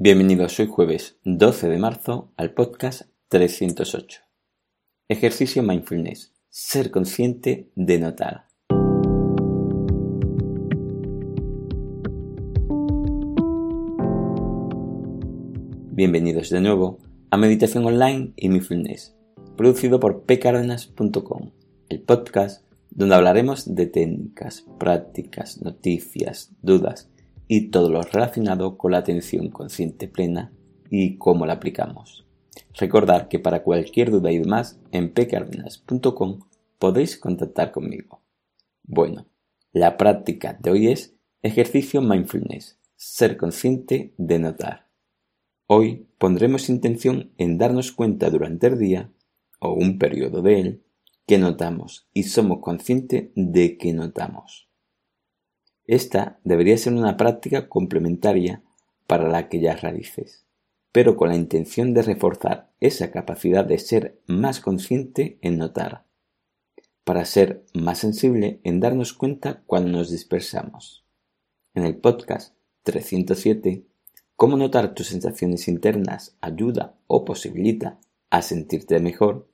Bienvenidos hoy jueves 12 de marzo al podcast 308. Ejercicio Mindfulness. Ser consciente de notar. Bienvenidos de nuevo a Meditación Online y Mindfulness, producido por pcardenas.com, el podcast donde hablaremos de técnicas, prácticas, noticias, dudas y todo lo relacionado con la atención consciente plena y cómo la aplicamos. Recordad que para cualquier duda y demás en pcardenas.com podéis contactar conmigo. Bueno, la práctica de hoy es ejercicio mindfulness, ser consciente de notar. Hoy pondremos intención en darnos cuenta durante el día, o un periodo de él, que notamos y somos conscientes de que notamos. Esta debería ser una práctica complementaria para la que ya realices, pero con la intención de reforzar esa capacidad de ser más consciente en notar, para ser más sensible en darnos cuenta cuando nos dispersamos. En el podcast 307, Cómo notar tus sensaciones internas ayuda o posibilita a sentirte mejor,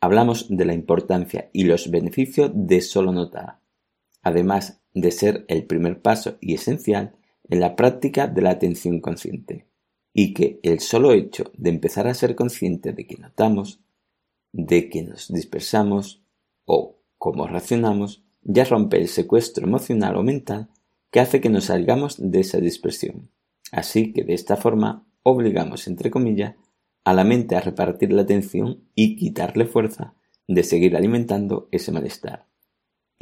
hablamos de la importancia y los beneficios de solo notar, además de ser el primer paso y esencial en la práctica de la atención consciente, y que el solo hecho de empezar a ser consciente de que notamos, de que nos dispersamos o cómo racionamos, ya rompe el secuestro emocional o mental que hace que nos salgamos de esa dispersión. Así que de esta forma obligamos, entre comillas, a la mente a repartir la atención y quitarle fuerza de seguir alimentando ese malestar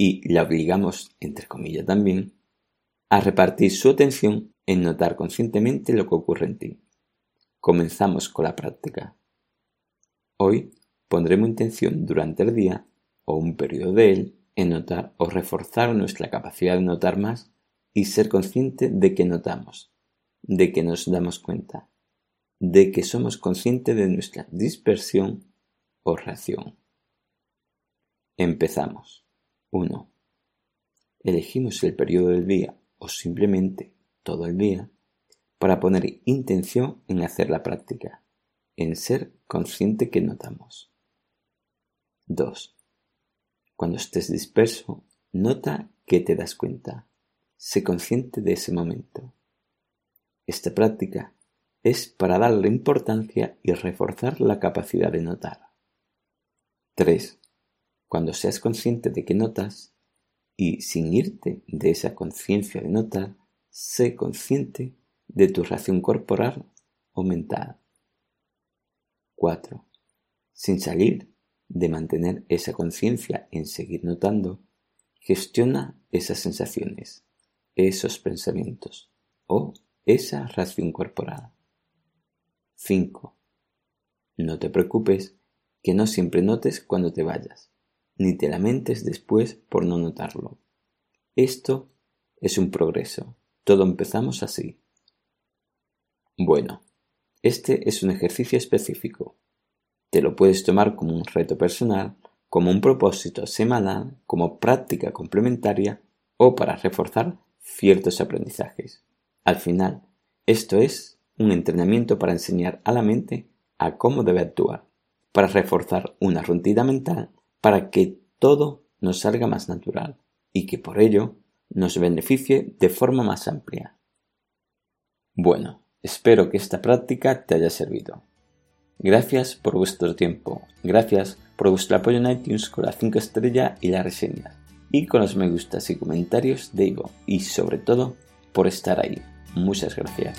y la obligamos, entre comillas también, a repartir su atención en notar conscientemente lo que ocurre en ti. Comenzamos con la práctica. Hoy pondremos intención durante el día o un periodo de él en notar o reforzar nuestra capacidad de notar más y ser consciente de que notamos, de que nos damos cuenta, de que somos conscientes de nuestra dispersión o reacción. Empezamos. 1. Elegimos el periodo del día o simplemente todo el día para poner intención en hacer la práctica, en ser consciente que notamos. 2. Cuando estés disperso, nota que te das cuenta. Sé consciente de ese momento. Esta práctica es para darle importancia y reforzar la capacidad de notar. 3. Cuando seas consciente de que notas, y sin irte de esa conciencia de notar, sé consciente de tu reacción corporal o mental. 4. Sin salir de mantener esa conciencia en seguir notando, gestiona esas sensaciones, esos pensamientos o esa reacción corporal. 5. No te preocupes que no siempre notes cuando te vayas ni te lamentes después por no notarlo. Esto es un progreso. Todo empezamos así. Bueno, este es un ejercicio específico. Te lo puedes tomar como un reto personal, como un propósito semanal, como práctica complementaria o para reforzar ciertos aprendizajes. Al final, esto es un entrenamiento para enseñar a la mente a cómo debe actuar, para reforzar una rutina mental para que todo nos salga más natural y que por ello nos beneficie de forma más amplia. Bueno, espero que esta práctica te haya servido. Gracias por vuestro tiempo, gracias por vuestro apoyo en iTunes con la 5 estrella y la reseña, y con los me gustas y comentarios de Ivo, y sobre todo por estar ahí. Muchas gracias.